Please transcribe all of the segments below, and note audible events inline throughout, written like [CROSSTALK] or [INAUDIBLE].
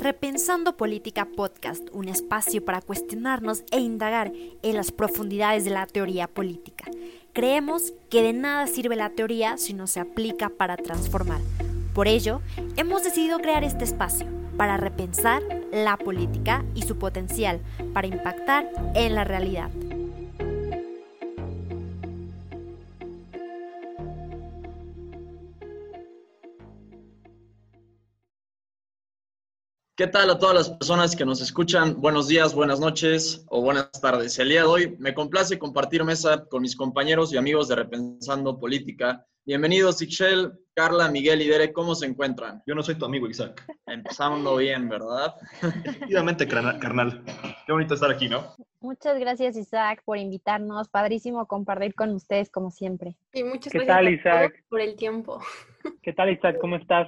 Repensando Política Podcast, un espacio para cuestionarnos e indagar en las profundidades de la teoría política. Creemos que de nada sirve la teoría si no se aplica para transformar. Por ello, hemos decidido crear este espacio para repensar la política y su potencial para impactar en la realidad. ¿Qué tal a todas las personas que nos escuchan? Buenos días, buenas noches o buenas tardes. El día de hoy me complace compartir mesa con mis compañeros y amigos de Repensando Política. Bienvenidos, Ixchel, Carla, Miguel y Derek. ¿Cómo se encuentran? Yo no soy tu amigo, Isaac. Empezando bien, ¿verdad? Efectivamente, carnal. Qué bonito estar aquí, ¿no? Muchas gracias, Isaac, por invitarnos. Padrísimo compartir con ustedes, como siempre. Y muchas ¿Qué gracias tal, a Isaac? por el tiempo. ¿Qué tal, Isaac? ¿Cómo estás?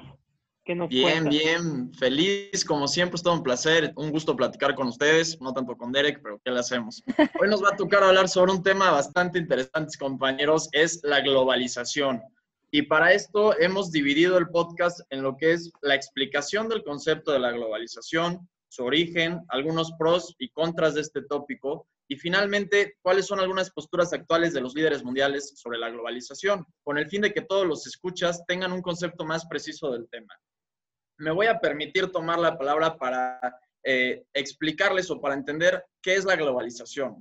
¿Qué nos Bien, bien, feliz, como siempre, es todo un placer, un gusto platicar con ustedes, no tanto con Derek, pero ¿qué le hacemos? [LAUGHS] Hoy nos va a tocar hablar sobre un tema bastante interesante, compañeros, es la globalización. Y para esto hemos dividido el podcast en lo que es la explicación del concepto de la globalización, su origen, algunos pros y contras de este tópico, y finalmente, cuáles son algunas posturas actuales de los líderes mundiales sobre la globalización, con el fin de que todos los escuchas tengan un concepto más preciso del tema me voy a permitir tomar la palabra para eh, explicarles o para entender qué es la globalización.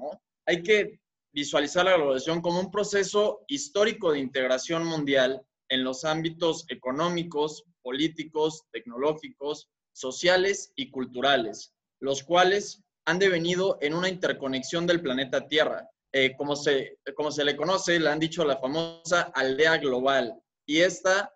Hay que visualizar la globalización como un proceso histórico de integración mundial en los ámbitos económicos, políticos, tecnológicos, sociales y culturales, los cuales han devenido en una interconexión del planeta Tierra. Eh, como, se, como se le conoce, le han dicho la famosa aldea global. Y esta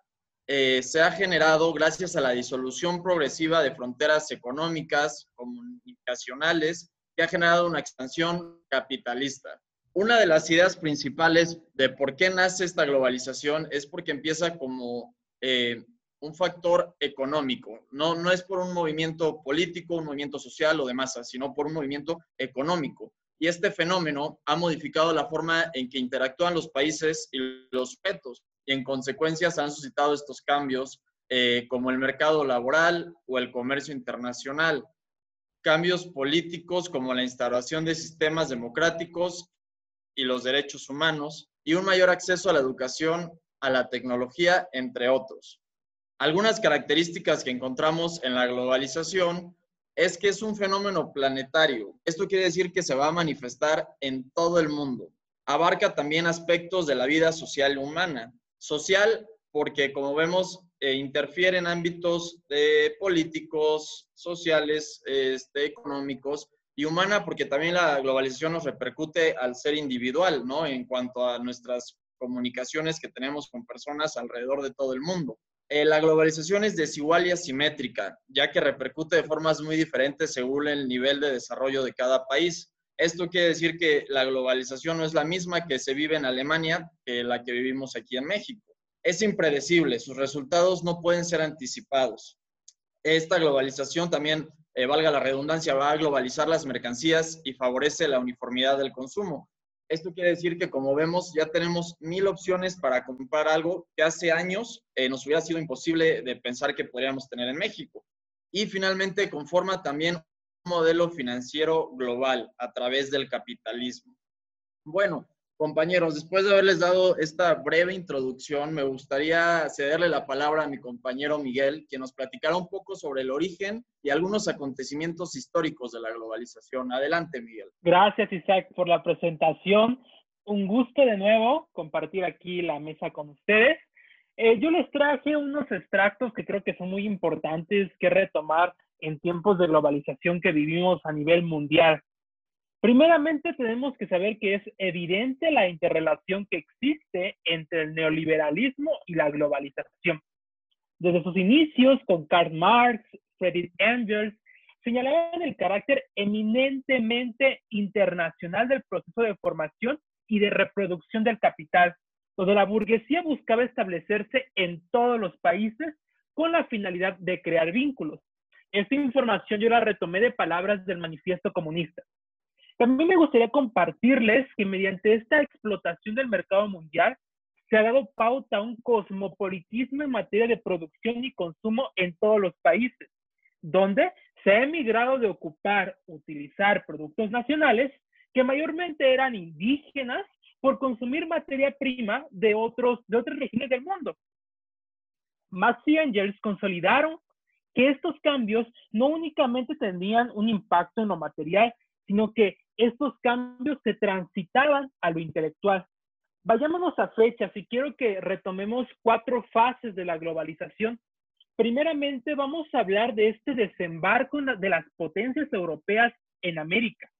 eh, se ha generado gracias a la disolución progresiva de fronteras económicas, comunicacionales, que ha generado una expansión capitalista. Una de las ideas principales de por qué nace esta globalización es porque empieza como eh, un factor económico. No, no es por un movimiento político, un movimiento social o de masa, sino por un movimiento económico. Y este fenómeno ha modificado la forma en que interactúan los países y los sujetos y en consecuencia se han suscitado estos cambios eh, como el mercado laboral o el comercio internacional, cambios políticos como la instauración de sistemas democráticos y los derechos humanos y un mayor acceso a la educación, a la tecnología, entre otros. Algunas características que encontramos en la globalización es que es un fenómeno planetario. Esto quiere decir que se va a manifestar en todo el mundo. Abarca también aspectos de la vida social humana, Social, porque como vemos, eh, interfiere en ámbitos políticos, sociales, este, económicos, y humana, porque también la globalización nos repercute al ser individual, ¿no? En cuanto a nuestras comunicaciones que tenemos con personas alrededor de todo el mundo. Eh, la globalización es desigual y asimétrica, ya que repercute de formas muy diferentes según el nivel de desarrollo de cada país. Esto quiere decir que la globalización no es la misma que se vive en Alemania que la que vivimos aquí en México. Es impredecible, sus resultados no pueden ser anticipados. Esta globalización también, eh, valga la redundancia, va a globalizar las mercancías y favorece la uniformidad del consumo. Esto quiere decir que, como vemos, ya tenemos mil opciones para comprar algo que hace años eh, nos hubiera sido imposible de pensar que podríamos tener en México. Y finalmente conforma también modelo financiero global a través del capitalismo. Bueno, compañeros, después de haberles dado esta breve introducción, me gustaría cederle la palabra a mi compañero Miguel, que nos platicará un poco sobre el origen y algunos acontecimientos históricos de la globalización. Adelante, Miguel. Gracias, Isaac, por la presentación. Un gusto de nuevo compartir aquí la mesa con ustedes. Eh, yo les traje unos extractos que creo que son muy importantes que retomar en tiempos de globalización que vivimos a nivel mundial. Primeramente tenemos que saber que es evidente la interrelación que existe entre el neoliberalismo y la globalización. Desde sus inicios con Karl Marx, Friedrich Engels, señalaban el carácter eminentemente internacional del proceso de formación y de reproducción del capital, donde la burguesía buscaba establecerse en todos los países con la finalidad de crear vínculos. Esta información yo la retomé de palabras del manifiesto comunista. También me gustaría compartirles que mediante esta explotación del mercado mundial se ha dado pauta a un cosmopolitismo en materia de producción y consumo en todos los países, donde se ha emigrado de ocupar, utilizar productos nacionales que mayormente eran indígenas por consumir materia prima de, otros, de otras regiones del mundo. Maxi Angels consolidaron que estos cambios no únicamente tenían un impacto en lo material, sino que estos cambios se transitaban a lo intelectual. Vayámonos a fechas y quiero que retomemos cuatro fases de la globalización. Primeramente vamos a hablar de este desembarco de las potencias europeas en América.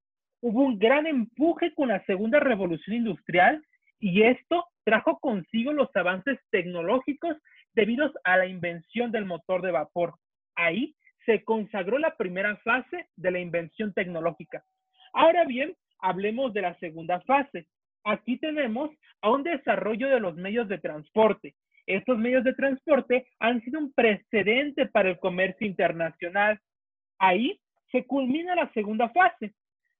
Hubo un gran empuje con la segunda revolución industrial y esto trajo consigo los avances tecnológicos debido a la invención del motor de vapor. Ahí se consagró la primera fase de la invención tecnológica. Ahora bien, hablemos de la segunda fase. Aquí tenemos a un desarrollo de los medios de transporte. Estos medios de transporte han sido un precedente para el comercio internacional. Ahí se culmina la segunda fase.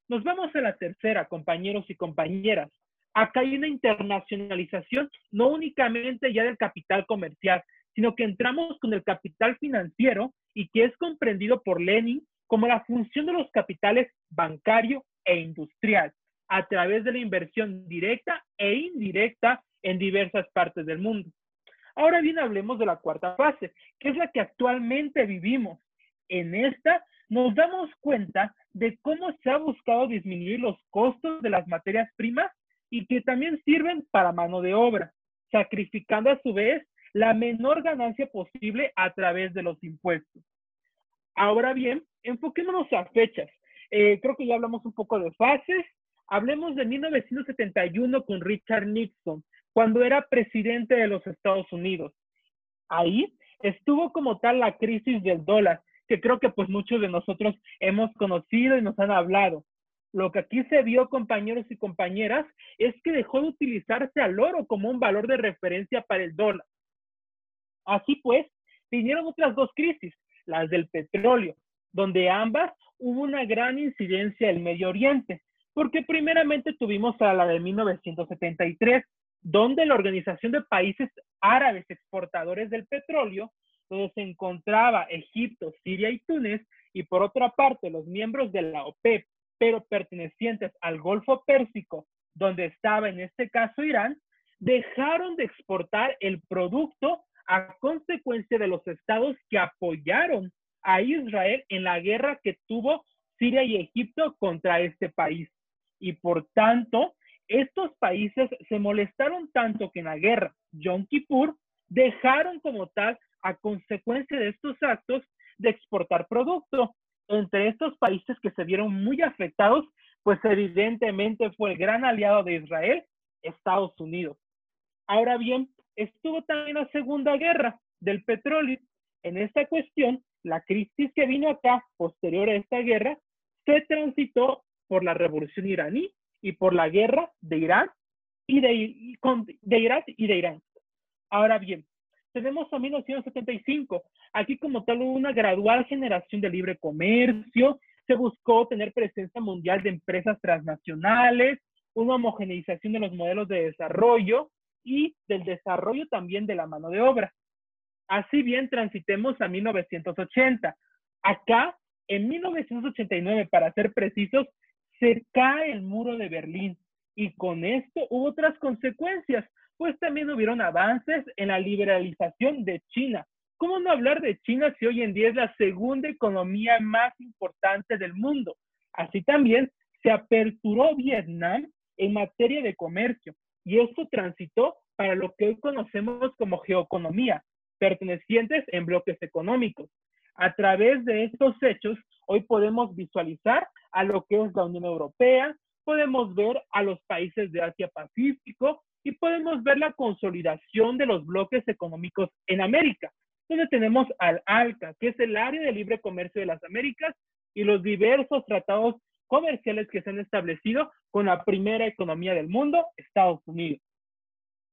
Nos vamos a la tercera, compañeros y compañeras. Acá hay una internacionalización no únicamente ya del capital comercial, sino que entramos con el capital financiero y que es comprendido por Lenin como la función de los capitales bancario e industrial a través de la inversión directa e indirecta en diversas partes del mundo. Ahora bien, hablemos de la cuarta fase, que es la que actualmente vivimos. En esta nos damos cuenta de cómo se ha buscado disminuir los costos de las materias primas y que también sirven para mano de obra, sacrificando a su vez la menor ganancia posible a través de los impuestos. Ahora bien, enfoquémonos a fechas. Eh, creo que ya hablamos un poco de fases. Hablemos de 1971 con Richard Nixon, cuando era presidente de los Estados Unidos. Ahí estuvo como tal la crisis del dólar, que creo que pues muchos de nosotros hemos conocido y nos han hablado. Lo que aquí se vio, compañeros y compañeras, es que dejó de utilizarse al oro como un valor de referencia para el dólar. Así pues, vinieron otras dos crisis, las del petróleo, donde ambas hubo una gran incidencia en el Medio Oriente, porque primeramente tuvimos a la de 1973, donde la Organización de Países Árabes Exportadores del Petróleo donde se encontraba Egipto, Siria y Túnez, y por otra parte los miembros de la OPEP, pero pertenecientes al Golfo Pérsico, donde estaba en este caso Irán, dejaron de exportar el producto a consecuencia de los estados que apoyaron a Israel en la guerra que tuvo Siria y Egipto contra este país. Y por tanto, estos países se molestaron tanto que en la guerra Yom Kippur dejaron como tal a consecuencia de estos actos de exportar producto. Entre estos países que se vieron muy afectados, pues evidentemente fue el gran aliado de Israel, Estados Unidos. Ahora bien, estuvo también la Segunda Guerra del Petróleo. En esta cuestión, la crisis que vino acá, posterior a esta guerra, se transitó por la revolución iraní y por la guerra de Irán y de, Irak y de Irán. Ahora bien, tenemos a 1975. Aquí como tal hubo una gradual generación de libre comercio, se buscó tener presencia mundial de empresas transnacionales, una homogeneización de los modelos de desarrollo y del desarrollo también de la mano de obra. Así bien, transitemos a 1980. Acá, en 1989, para ser precisos, se cae el muro de Berlín y con esto hubo otras consecuencias pues también hubieron avances en la liberalización de China. ¿Cómo no hablar de China si hoy en día es la segunda economía más importante del mundo? Así también se aperturó Vietnam en materia de comercio y esto transitó para lo que hoy conocemos como geoeconomía, pertenecientes en bloques económicos. A través de estos hechos, hoy podemos visualizar a lo que es la Unión Europea, podemos ver a los países de Asia-Pacífico, y podemos ver la consolidación de los bloques económicos en América, donde tenemos al ALCA, que es el área de libre comercio de las Américas, y los diversos tratados comerciales que se han establecido con la primera economía del mundo, Estados Unidos.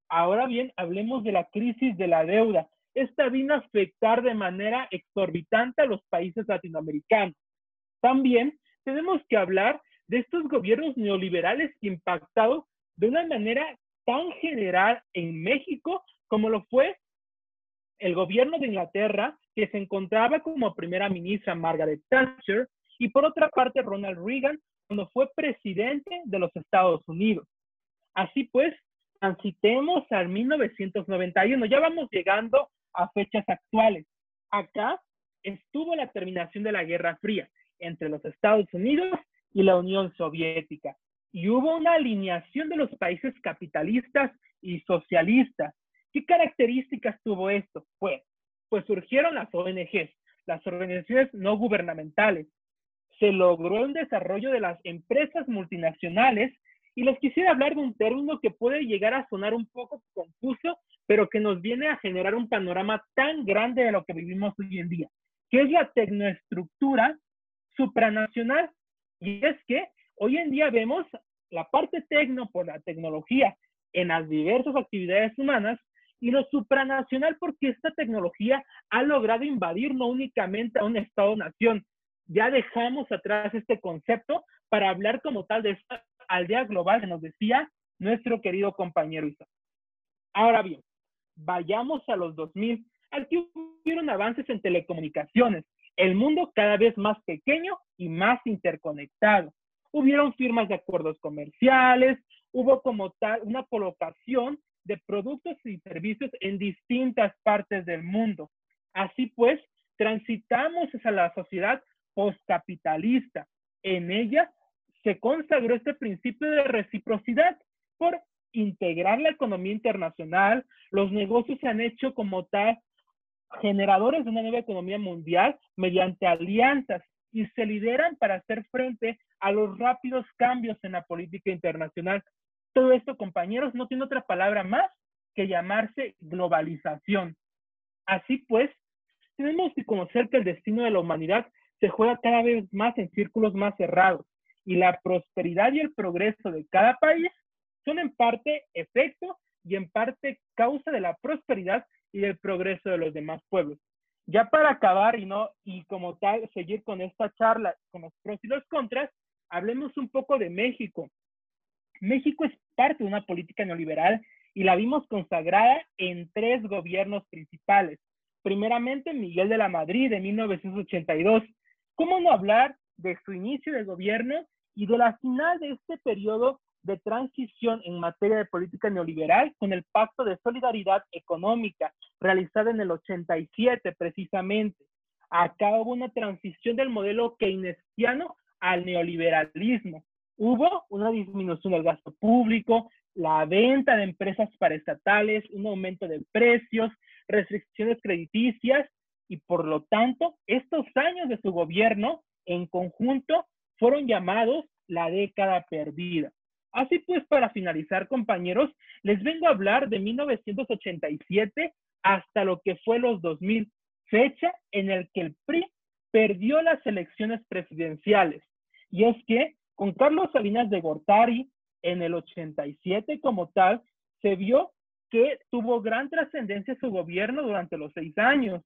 Ahora bien, hablemos de la crisis de la deuda. Esta vino a afectar de manera exorbitante a los países latinoamericanos. También tenemos que hablar de estos gobiernos neoliberales impactados de una manera tan general en México como lo fue el gobierno de Inglaterra que se encontraba como primera ministra Margaret Thatcher, y por otra parte Ronald Reagan, cuando fue presidente de los Estados Unidos. Así pues, transitemos al 1991, ya vamos llegando a fechas actuales. Acá estuvo la terminación de la Guerra Fría entre los Estados Unidos y la Unión Soviética. Y hubo una alineación de los países capitalistas y socialistas. ¿Qué características tuvo esto? Pues, pues surgieron las ONGs, las organizaciones no gubernamentales. Se logró un desarrollo de las empresas multinacionales y les quisiera hablar de un término que puede llegar a sonar un poco confuso, pero que nos viene a generar un panorama tan grande de lo que vivimos hoy en día, que es la tecnoestructura supranacional. Y es que hoy en día vemos la parte tecno por la tecnología en las diversas actividades humanas y lo supranacional porque esta tecnología ha logrado invadir no únicamente a un Estado-nación. Ya dejamos atrás este concepto para hablar como tal de esta aldea global que nos decía nuestro querido compañero Isaac. Ahora bien, vayamos a los 2000. Aquí hubieron avances en telecomunicaciones, el mundo cada vez más pequeño y más interconectado. Hubieron firmas de acuerdos comerciales, hubo como tal una colocación de productos y servicios en distintas partes del mundo. Así pues, transitamos hacia la sociedad postcapitalista. En ella se consagró este principio de reciprocidad por integrar la economía internacional. Los negocios se han hecho como tal generadores de una nueva economía mundial mediante alianzas y se lideran para hacer frente a los rápidos cambios en la política internacional. Todo esto, compañeros, no tiene otra palabra más que llamarse globalización. Así pues, tenemos que conocer que el destino de la humanidad se juega cada vez más en círculos más cerrados y la prosperidad y el progreso de cada país son en parte efecto y en parte causa de la prosperidad y del progreso de los demás pueblos. Ya para acabar y no y como tal seguir con esta charla con los pros y los contras, hablemos un poco de México. México es parte de una política neoliberal y la vimos consagrada en tres gobiernos principales. Primeramente, Miguel de la Madrid de 1982. ¿Cómo no hablar de su inicio de gobierno y de la final de este periodo de transición en materia de política neoliberal con el Pacto de Solidaridad Económica, realizado en el 87 precisamente. Acá hubo una transición del modelo keynesiano al neoliberalismo. Hubo una disminución del gasto público, la venta de empresas paraestatales, un aumento de precios, restricciones crediticias y por lo tanto estos años de su gobierno en conjunto fueron llamados la década perdida. Así pues, para finalizar, compañeros, les vengo a hablar de 1987 hasta lo que fue los 2000, fecha en el que el PRI perdió las elecciones presidenciales. Y es que con Carlos Salinas de Gortari, en el 87 como tal, se vio que tuvo gran trascendencia su gobierno durante los seis años.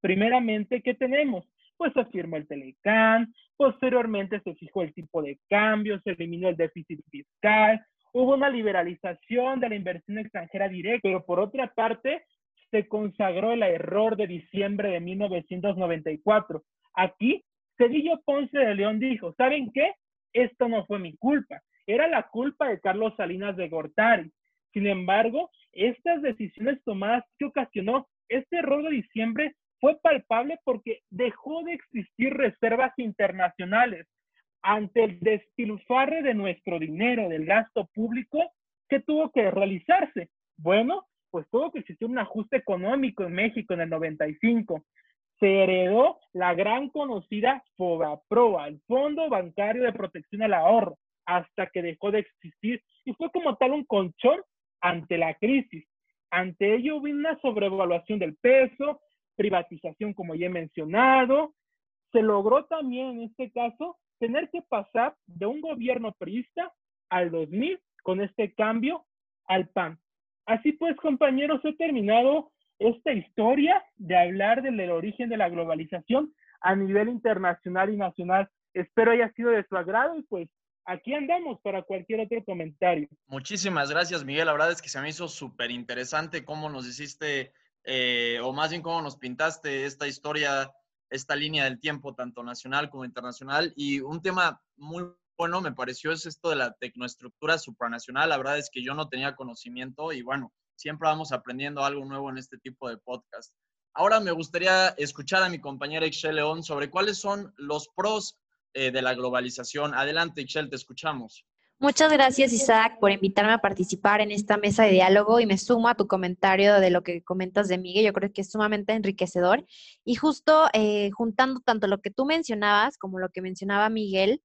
Primeramente, ¿qué tenemos? Pues se firmó el Telecán, posteriormente se fijó el tipo de cambio, se eliminó el déficit fiscal, hubo una liberalización de la inversión extranjera directa, pero por otra parte se consagró el error de diciembre de 1994. Aquí, Cedillo Ponce de León dijo, ¿saben qué? Esto no fue mi culpa, era la culpa de Carlos Salinas de Gortari. Sin embargo, estas decisiones tomadas que ocasionó este error de diciembre fue palpable porque dejó de existir reservas internacionales ante el despilfarre de nuestro dinero, del gasto público, ¿qué tuvo que realizarse? Bueno, pues tuvo que existir un ajuste económico en México en el 95. Se heredó la gran conocida FOBAPROA, el Fondo Bancario de Protección al Ahorro, hasta que dejó de existir y fue como tal un colchón ante la crisis. Ante ello hubo una sobrevaluación del peso, privatización, como ya he mencionado. Se logró también en este caso tener que pasar de un gobierno priista al 2000 con este cambio al PAN. Así pues, compañeros, he terminado esta historia de hablar del origen de la globalización a nivel internacional y nacional. Espero haya sido de su agrado y pues aquí andamos para cualquier otro comentario. Muchísimas gracias, Miguel. La verdad es que se me hizo súper interesante cómo nos hiciste eh, o más bien cómo nos pintaste esta historia, esta línea del tiempo, tanto nacional como internacional. Y un tema muy bueno me pareció es esto de la tecnoestructura supranacional. La verdad es que yo no tenía conocimiento y bueno, siempre vamos aprendiendo algo nuevo en este tipo de podcast. Ahora me gustaría escuchar a mi compañera Ixchel León sobre cuáles son los pros eh, de la globalización. Adelante, Ixchel, te escuchamos. Muchas gracias, Isaac, por invitarme a participar en esta mesa de diálogo y me sumo a tu comentario de lo que comentas de Miguel. Yo creo que es sumamente enriquecedor. Y justo eh, juntando tanto lo que tú mencionabas como lo que mencionaba Miguel,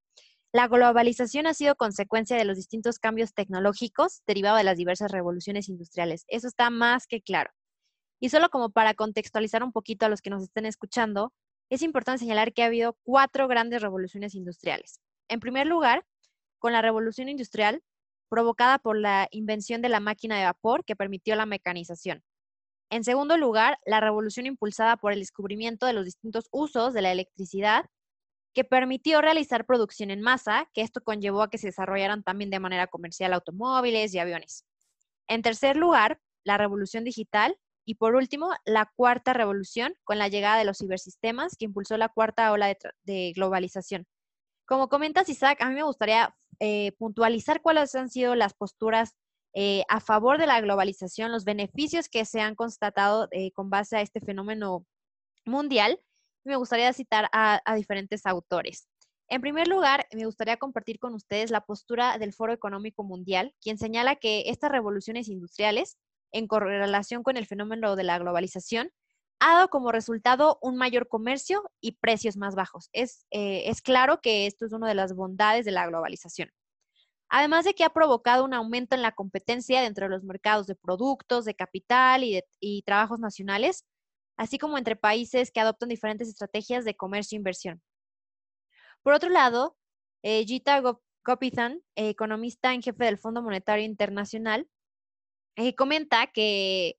la globalización ha sido consecuencia de los distintos cambios tecnológicos derivados de las diversas revoluciones industriales. Eso está más que claro. Y solo como para contextualizar un poquito a los que nos estén escuchando, es importante señalar que ha habido cuatro grandes revoluciones industriales. En primer lugar, con la revolución industrial provocada por la invención de la máquina de vapor que permitió la mecanización. En segundo lugar, la revolución impulsada por el descubrimiento de los distintos usos de la electricidad que permitió realizar producción en masa, que esto conllevó a que se desarrollaran también de manera comercial automóviles y aviones. En tercer lugar, la revolución digital y por último, la cuarta revolución con la llegada de los cibersistemas que impulsó la cuarta ola de, globalización. Como comentas, Isaac, a mí me gustaría eh, puntualizar cuáles han sido las posturas eh, a favor de la globalización, los beneficios que se han constatado eh, con base a este fenómeno mundial. Me gustaría citar a, a diferentes autores. En primer lugar, me gustaría compartir con ustedes la postura del Foro Económico Mundial, quien señala que estas revoluciones industriales, en correlación con el fenómeno de la globalización, ha dado como resultado un mayor comercio y precios más bajos. Es, eh, es claro que esto es una de las bondades de la globalización. Además de que ha provocado un aumento en la competencia dentro de los mercados de productos, de capital y, trabajos nacionales, así como entre países que adoptan diferentes estrategias de comercio e inversión. Por otro lado, eh, Gita Gopithan, economista en jefe del Fondo Monetario Internacional, eh, comenta que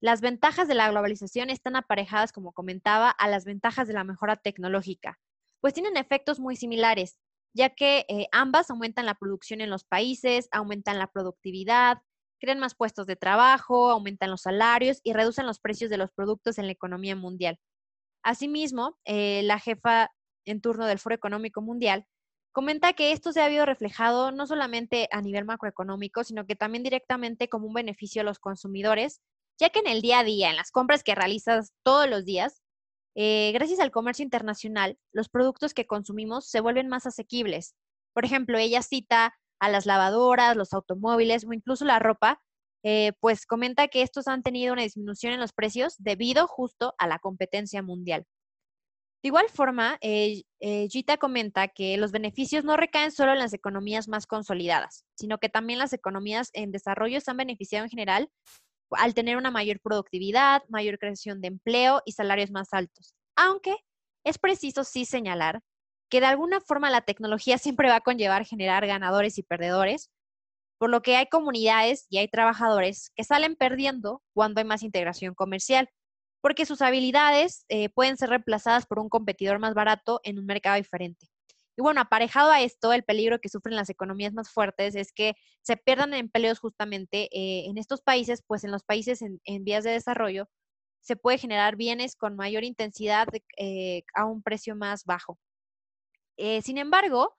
las ventajas de la globalización están aparejadas, como comentaba, a las ventajas de la mejora tecnológica, pues tienen efectos muy similares, ya que eh, ambas aumentan la producción en los países, aumentan la productividad, crean más puestos de trabajo, aumentan los salarios y reducen los precios de los productos en la economía mundial. Asimismo, eh, la jefa en turno del Foro Económico Mundial comenta que esto se ha habido reflejado no solamente a nivel macroeconómico, sino que también directamente como un beneficio a los consumidores ya que en el día a día, en las compras que realizas todos los días, eh, gracias al comercio internacional, los productos que consumimos se vuelven más asequibles. Por ejemplo, ella cita a las lavadoras, los automóviles o incluso la ropa, eh, pues comenta que estos han tenido una disminución en los precios debido justo a la competencia mundial. De igual forma, eh, Gita comenta que los beneficios no recaen solo en las economías más consolidadas, sino que también las economías en desarrollo se han beneficiado en general al tener una mayor productividad, mayor creación de empleo y salarios más altos. Aunque es preciso sí señalar que de alguna forma la tecnología [LAUGHS] siempre va a conllevar generar ganadores y perdedores, por lo que hay comunidades y hay trabajadores que salen perdiendo cuando hay más integración comercial, porque sus habilidades eh, pueden ser reemplazadas por un competidor más barato en un mercado diferente. Y bueno, aparejado a esto, el peligro que sufren las economías más fuertes es que se pierdan empleos justamente eh, en estos países, pues en los países en, vías de desarrollo se puede generar bienes con mayor intensidad eh, a un precio más bajo. Eh, sin embargo,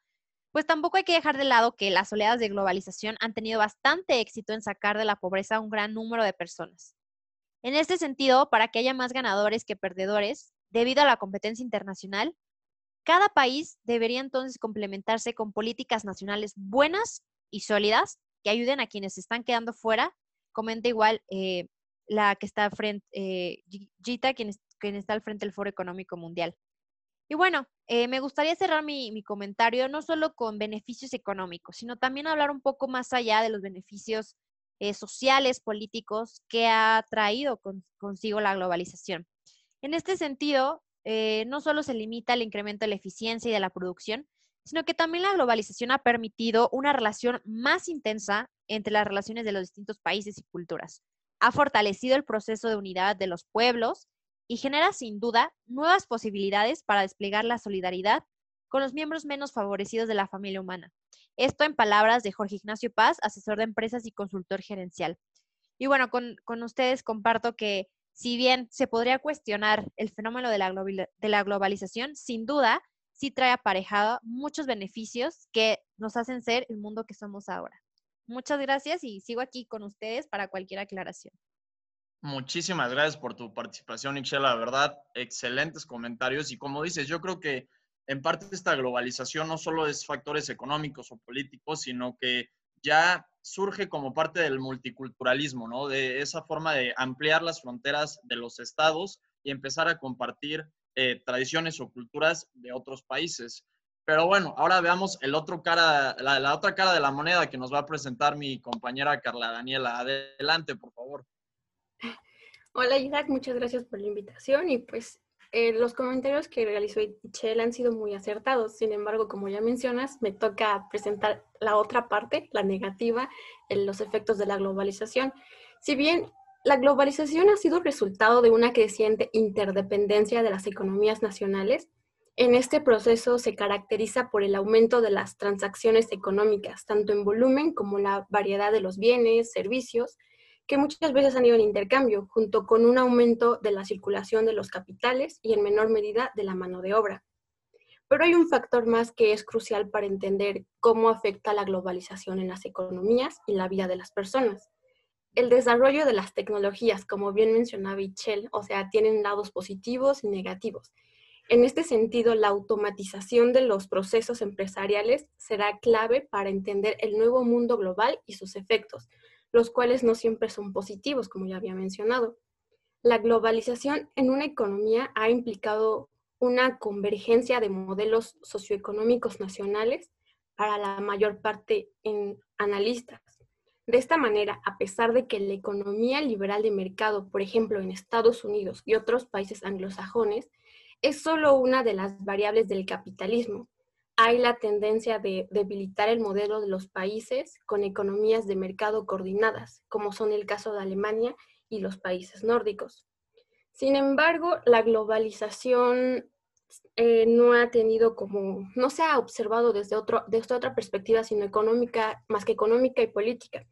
pues tampoco hay que dejar de lado que las oleadas de globalización han tenido bastante éxito en sacar de la pobreza a un gran número de personas. En este sentido, para que haya más ganadores que perdedores, debido a la competencia internacional, cada país debería entonces complementarse con políticas nacionales buenas y sólidas que ayuden a quienes se están quedando fuera. Comenta igual eh, la que está frente, eh, Gita, quien, está al frente del Foro Económico Mundial. Y bueno, eh, me gustaría cerrar mi, comentario no solo con beneficios económicos, sino también hablar un poco más allá de los beneficios sociales, políticos que ha traído consigo la globalización. En este sentido, eh, no solo se limita al incremento de la eficiencia y de la producción, sino que también la globalización ha permitido una relación más intensa entre las relaciones de los distintos países y culturas. Ha fortalecido el proceso de unidad de los pueblos y genera sin duda nuevas posibilidades para desplegar la solidaridad con los miembros menos favorecidos de la familia humana. Esto en palabras de Jorge Ignacio Paz, asesor de empresas y consultor gerencial. Y bueno, con, con ustedes comparto que Si bien se podría cuestionar el fenómeno de la, de la globalización, sin duda sí trae aparejado muchos beneficios que nos hacen ser el mundo que somos ahora. Muchas gracias y sigo aquí con ustedes para cualquier aclaración. Muchísimas gracias por tu participación, Ixchel. La verdad, excelentes comentarios. Y como dices, yo creo que en parte esta globalización no solo es factores económicos o políticos, sino que ya surge como parte del multiculturalismo, ¿no? De esa forma de ampliar las fronteras de los estados y empezar a compartir eh, tradiciones o culturas de otros países. Pero bueno, ahora veamos el otro cara, la, la otra cara de la moneda que nos va a presentar mi compañera Carla Daniela. Adelante, por favor. Hola Isaac, muchas gracias por la invitación y pues eh, los comentarios que realizó Michelle han sido muy acertados. Sin embargo, como ya mencionas, me toca presentar la otra parte, la negativa, en los efectos de la globalización. Si bien la globalización ha sido resultado de una creciente interdependencia de las economías nacionales, en este proceso se caracteriza por el aumento de las transacciones económicas, tanto en volumen como la variedad de los bienes, servicios, que muchas veces han ido en intercambio, junto con un aumento de la circulación de los capitales y en menor medida de la mano de obra. Pero hay un factor más que es crucial para entender cómo afecta la globalización en las economías y la vida de las personas. El desarrollo de las tecnologías, como bien mencionaba Michelle, o sea, tienen lados positivos y negativos. En este sentido, la automatización de los procesos empresariales será clave para entender el nuevo mundo global y sus efectos, los cuales no siempre son positivos, como ya había mencionado. La globalización en una economía ha implicado una convergencia de modelos socioeconómicos nacionales para la mayor parte en analistas. De esta manera, a pesar de que la economía liberal de mercado, por ejemplo, en Estados Unidos y otros países anglosajones, es solo una de las variables del capitalismo, hay la tendencia de debilitar el modelo de los países con economías de mercado coordinadas, como son el caso de Alemania y los países nórdicos. Sin embargo, la globalización eh, no ha tenido como, no se ha observado desde, otro, desde otra perspectiva, sino económica, más que económica y política.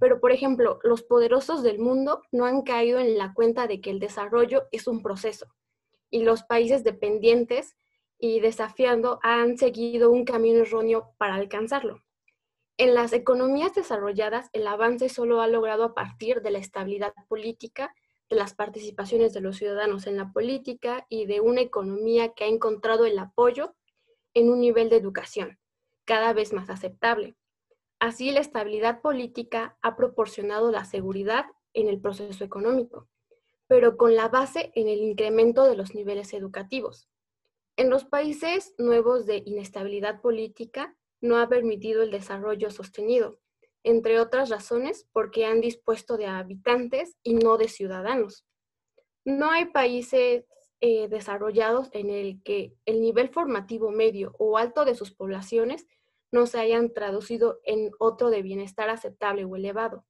Pero, por ejemplo, los poderosos del mundo no han caído en la cuenta de que el desarrollo es un proceso y los países dependientes y desafiando han seguido un camino erróneo para alcanzarlo. En las economías desarrolladas, el avance solo ha logrado a partir de la estabilidad política, de las participaciones de los ciudadanos en la política y de una economía que ha encontrado el apoyo en un nivel de educación cada vez más aceptable. Así, la estabilidad política ha proporcionado la seguridad en el proceso económico, pero con la base en el incremento de los niveles educativos. En los países nuevos de inestabilidad política no ha permitido el desarrollo sostenido, entre otras razones porque han dispuesto de habitantes y no de ciudadanos. No hay países eh, desarrollados en el que el nivel formativo medio o alto de sus poblaciones no se hayan traducido en otro de bienestar aceptable o elevado.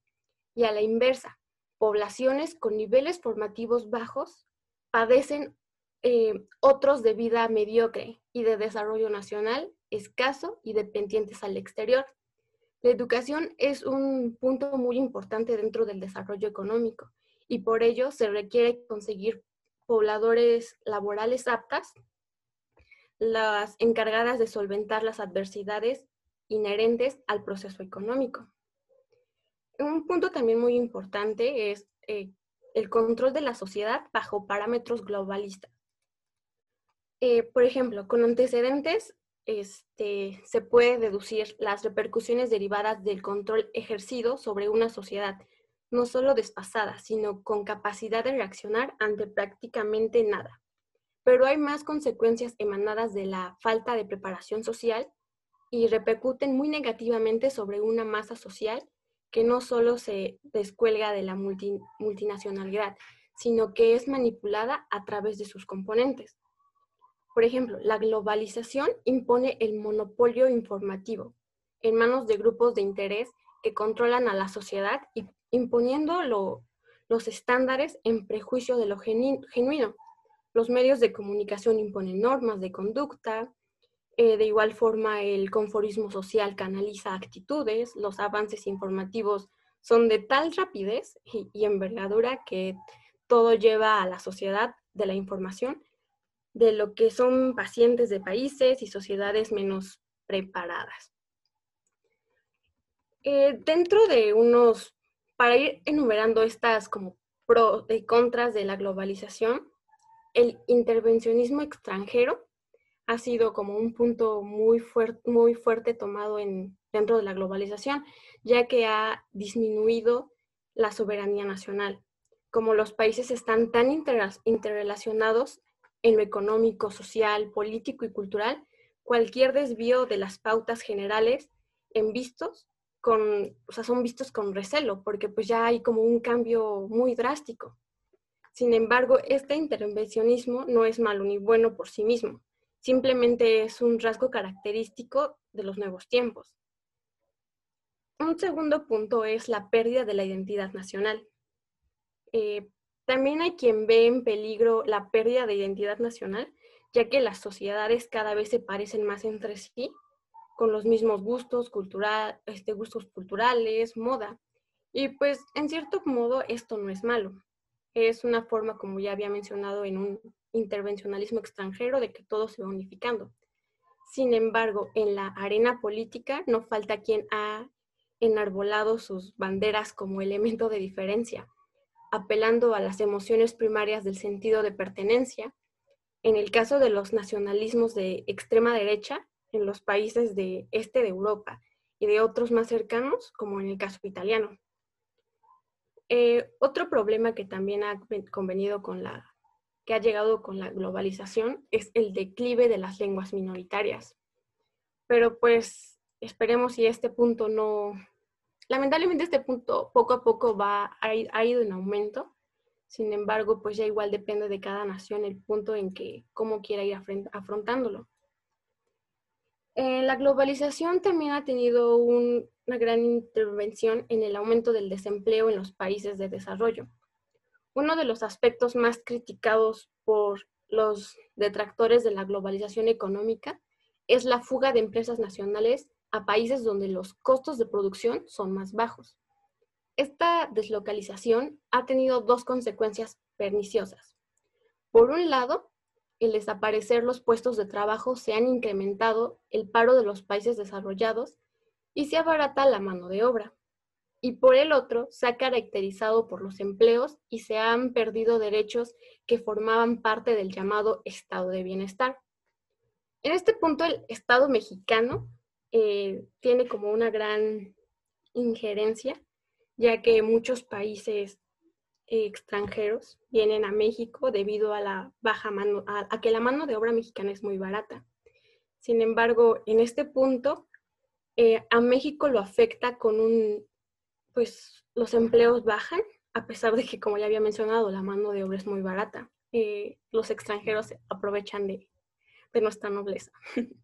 Y a la inversa, poblaciones con niveles formativos bajos padecen eh, otros de vida mediocre y de desarrollo nacional escaso y dependientes al exterior. La educación es un punto muy importante dentro del desarrollo económico y por ello se requiere conseguir pobladores laborales aptas, las encargadas de solventar las adversidades inherentes al proceso económico. Un punto también muy importante es eh, el control de la sociedad bajo parámetros globalistas. Eh, por ejemplo, con antecedentes este, se puede deducir las repercusiones derivadas del control ejercido sobre una sociedad, no solo desfasada, sino con capacidad de reaccionar ante prácticamente nada. Pero hay más consecuencias emanadas de la falta de preparación social y repercuten muy negativamente sobre una masa social que no solo se descuelga de la multinacionalidad, sino que es manipulada a través de sus componentes. Por ejemplo, la globalización impone el monopolio informativo en manos de grupos de interés que controlan a la sociedad y imponiendo los estándares en prejuicio de lo genuino. Los medios de comunicación imponen normas de conducta, eh, de igual forma el conformismo social canaliza actitudes, los avances informativos son de tal rapidez y envergadura que todo lleva a la sociedad de la información de lo que son pacientes de países y sociedades menos preparadas. Eh, dentro de unos, para ir enumerando estas como pros y contras de la globalización, el intervencionismo extranjero ha sido como un punto muy, fuerte muy fuerte tomado en, dentro de la globalización, ya que ha disminuido la soberanía nacional. Como los países están tan interrelacionados en lo económico, social, político y cultural, cualquier desvío de las pautas generales en vistos con, o sea, son vistos con recelo, porque pues ya hay como un cambio muy drástico. Sin embargo, este intervencionismo no es malo ni bueno por sí mismo, simplemente es un rasgo característico de los nuevos tiempos. Un segundo punto es la pérdida de la identidad nacional. Eh, también hay quien ve en peligro la pérdida de identidad nacional, ya que las sociedades cada vez se parecen más entre sí, con los mismos este, gustos culturales, moda. Y pues en cierto modo esto no es malo. Es una forma, como ya había mencionado, en un intervencionalismo extranjero de que todo se va unificando. Sin embargo, en la arena política no falta quien ha enarbolado sus banderas como elemento de diferencia, apelando a las emociones primarias del sentido de pertenencia. En el caso de los nacionalismos de extrema derecha, en los países de este de Europa y de otros más cercanos, como en el caso italiano. Eh, otro problema que también ha convenido con la que ha llegado con la globalización es el declive de las lenguas minoritarias. Pero pues esperemos si este punto no, lamentablemente este punto poco a poco va, ha, ido en aumento. Sin embargo, pues ya igual depende de cada nación el punto en que cómo quiera ir afrontándolo. Eh, la globalización también ha tenido una gran intervención en el aumento del desempleo en los países de desarrollo. Uno de los aspectos más criticados por los detractores de la globalización económica es la fuga de empresas nacionales a países donde los costos de producción son más bajos. Esta deslocalización ha tenido dos consecuencias perniciosas. Por un lado, el desaparecer los puestos de trabajo se han incrementado el paro de los países desarrollados y se abarata la mano de obra y por el otro se ha caracterizado por los empleos y se han perdido derechos que formaban parte del llamado estado de bienestar. En este punto el Estado mexicano eh, tiene como una gran injerencia, ya que muchos países extranjeros vienen a México debido a la baja mano, a que la mano de obra mexicana es muy barata. Sin embargo, en este punto, eh, a México lo afecta con un pues los empleos bajan, a pesar de que, como ya había mencionado, la mano de obra es muy barata. Eh, los extranjeros aprovechan de, nuestra nobleza. [LAUGHS]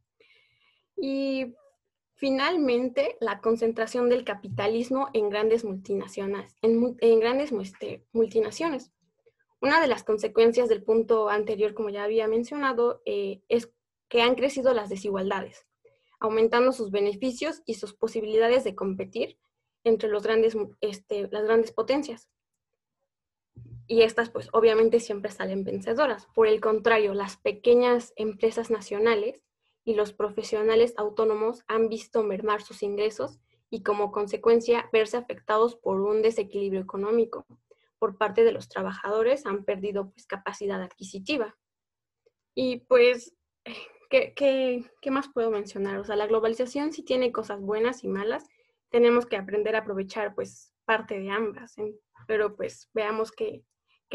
y finalmente, la concentración del capitalismo en grandes multinacionales. En, grandes este, multinaciones. Una de las consecuencias del punto anterior, como ya había mencionado, eh, es que han crecido las desigualdades, aumentando sus beneficios y sus posibilidades de competir entre este, las grandes potencias. Y estas, pues, obviamente siempre salen vencedoras. Por el contrario, las pequeñas empresas nacionales y los profesionales autónomos han visto mermar sus ingresos y como consecuencia verse afectados por un desequilibrio económico. Por parte de los trabajadores han perdido pues, capacidad adquisitiva. Y pues, ¿qué, qué, qué más puedo mencionar? O sea, la globalización sí tiene cosas buenas y malas, tenemos que aprender a aprovechar pues parte de ambas, pero pues veamos qué,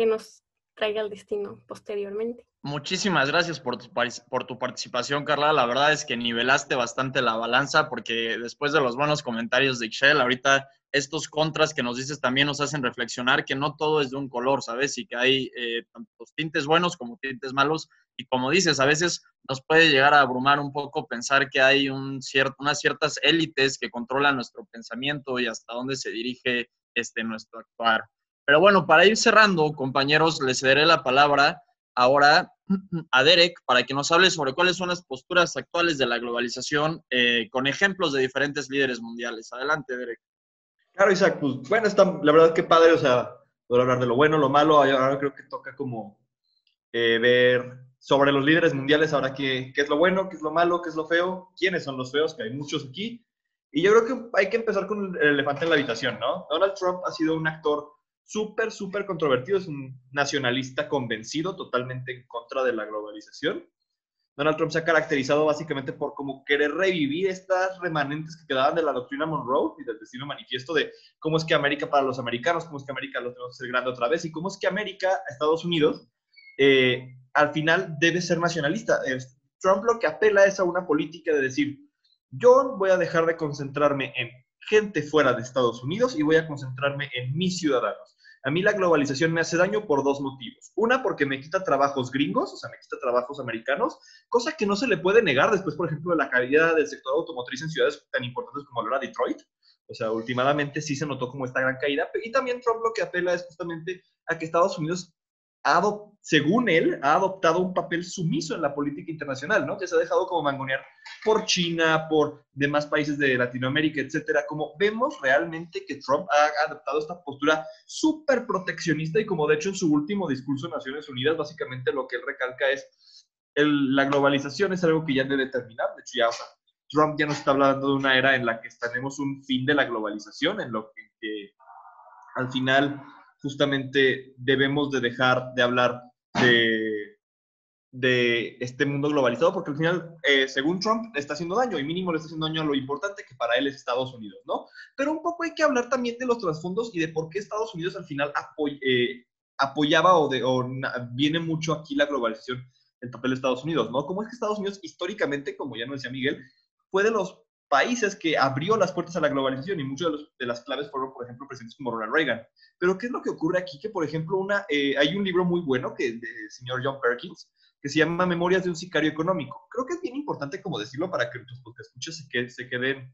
nos traiga el destino posteriormente. Muchísimas gracias por tu, por tu participación, Carla. La verdad es que nivelaste bastante la balanza porque después de los buenos comentarios de Excel, ahorita estos contras que nos dices también nos hacen reflexionar que no todo es de un color, ¿sabes? Y que hay eh, tantos tintes buenos como tintes malos. Y como dices, a veces nos puede llegar a abrumar un poco pensar que hay un cierto, unas ciertas élites que controlan nuestro pensamiento y hasta dónde se dirige este, nuestro actuar. Pero bueno, para ir cerrando, compañeros, les cederé la palabra ahora a Derek para que nos hable sobre cuáles son las posturas actuales de la globalización eh, con ejemplos de diferentes líderes mundiales. Adelante, Derek. Claro, Isaac, pues bueno, está, la verdad que padre, o sea, Podrá hablar de lo bueno, lo malo. Ahora creo que toca como eh, ver sobre los líderes mundiales, ahora qué, qué es lo bueno, qué es lo malo, qué es lo feo, quiénes son los feos, que hay muchos aquí. Y yo creo que hay que empezar con el elefante en la habitación, ¿no? Donald Trump ha sido un actor súper, súper controvertido, es un nacionalista convencido, totalmente en contra de la globalización. Donald Trump se ha caracterizado básicamente por como querer revivir estas remanentes que quedaban de la doctrina Monroe y del destino manifiesto de cómo es que América para los americanos, cómo es que América lo tenemos que hacer grande otra vez y cómo es que América, Estados Unidos, eh, al final debe ser nacionalista. Trump lo que apela es a una política de decir, yo voy a dejar de concentrarme en gente fuera de Estados Unidos y voy a concentrarme en mis ciudadanos. A mí la globalización me hace daño por dos motivos. Una, porque me quita trabajos gringos, o sea, me quita trabajos americanos, cosa que no se le puede negar después, por ejemplo, de la caída del sector automotriz en ciudades tan importantes como la Detroit. O sea, últimamente sí se notó como esta gran caída. Y también Trump lo que apela es justamente a que Estados Unidos según él, ha adoptado un papel sumiso en la política internacional, ¿no? Que se ha dejado como mangonear por China, por demás países de Latinoamérica, etcétera. Como vemos realmente que Trump ha adoptado esta postura súper proteccionista y como de hecho en su último discurso en Naciones Unidas, básicamente lo que él recalca es la globalización es algo que ya debe terminar. De hecho, ya, Trump ya nos está hablando de una era en la que tenemos un fin de la globalización, en lo que al final justamente debemos de dejar de hablar de, de este mundo globalizado, porque al final, eh, según Trump, le está haciendo daño, y mínimo le está haciendo daño a lo importante que para él es Estados Unidos, ¿no? Pero un poco hay que hablar también de los trasfondos y de por qué Estados Unidos al final eh, apoyaba o, de, o viene mucho aquí la globalización, el papel de Estados Unidos, ¿no? Cómo es que Estados Unidos históricamente, como ya nos decía Miguel, fue de los países que abrió las puertas a la globalización y muchas de, las claves fueron, por ejemplo, presidentes como Ronald Reagan. Pero ¿qué es lo que ocurre aquí? Que, por ejemplo, una, eh, hay un libro muy bueno que del señor John Perkins que se llama Memorias de un sicario económico. Creo que es bien importante como decirlo para que tus escuches se, que, se queden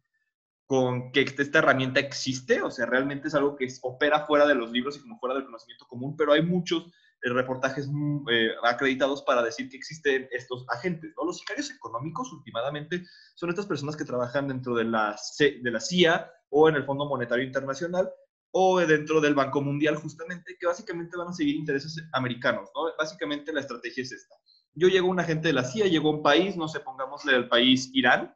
con que esta herramienta existe, o sea, realmente es algo que opera fuera de los libros y como fuera del conocimiento común, pero hay muchos reportajes mm, eh, acreditados para decir que existen estos agentes. ¿no? Los sicarios económicos, últimamente, son estas personas que trabajan dentro de la, de la CIA o en el Fondo Monetario Internacional o dentro del Banco Mundial, justamente, que básicamente van a seguir intereses americanos. ¿no? Básicamente la estrategia es esta. Yo llego un agente de la CIA, llego a un país, no sé, pongámosle el país Irán.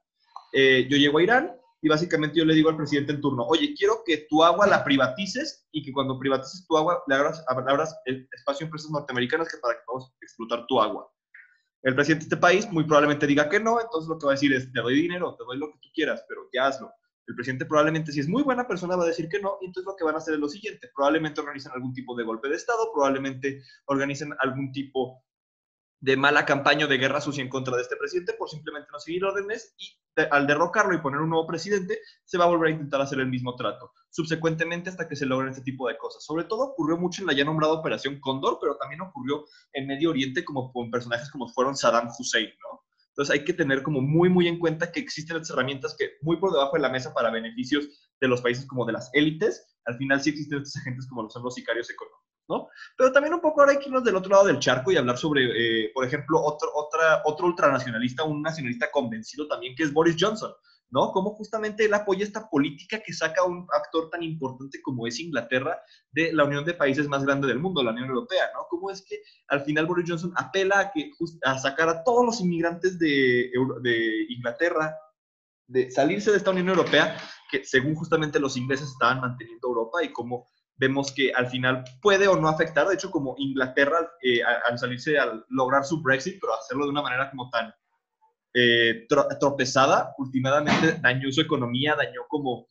Eh, yo llego a Irán, y básicamente yo le digo al presidente en turno, oye, quiero que tu agua la privatices y que cuando privatices tu agua le abras, abras espacio a empresas norteamericanas que para que podamos explotar tu agua. El presidente de este país muy probablemente diga que no, entonces lo que va a decir es, te doy dinero, te doy lo que tú quieras, pero ya hazlo. El presidente probablemente, si es muy buena persona, va a decir que no, y entonces lo que van a hacer es lo siguiente, probablemente organicen algún tipo de golpe de Estado, probablemente organicen algún tipo de mala campaña de guerra sucia en contra de este presidente por simplemente no seguir órdenes y al derrocarlo y poner un nuevo presidente, se va a volver a intentar hacer el mismo trato, subsecuentemente hasta que se logren este tipo de cosas. Sobre todo ocurrió mucho en la ya nombrada Operación Cóndor, pero también ocurrió en Medio Oriente como con personajes como fueron Saddam Hussein, ¿no? Entonces hay que tener como muy, muy en cuenta que existen estas herramientas que muy por debajo de la mesa para beneficios de los países como de las élites, al final sí existen estos agentes como son los sicarios económicos. ¿No? Pero también un poco ahora hay que irnos del otro lado del charco y hablar sobre, eh, por ejemplo, otro, otra, otro ultranacionalista, un nacionalista convencido también, que es Boris Johnson, ¿no? Cómo justamente él apoya esta política que saca a un actor tan importante como es Inglaterra de la unión de países más grande del mundo, la Unión Europea, ¿no? Cómo es que al final Boris Johnson apela a, que, a sacar a todos los inmigrantes de, de Inglaterra, de salirse de esta Unión Europea, que según justamente los ingleses estaban manteniendo Europa y cómo vemos que al final puede o no afectar, de hecho como Inglaterra eh, al salirse, al lograr su Brexit, pero hacerlo de una manera como tan eh, tropezada, últimamente dañó su economía, dañó como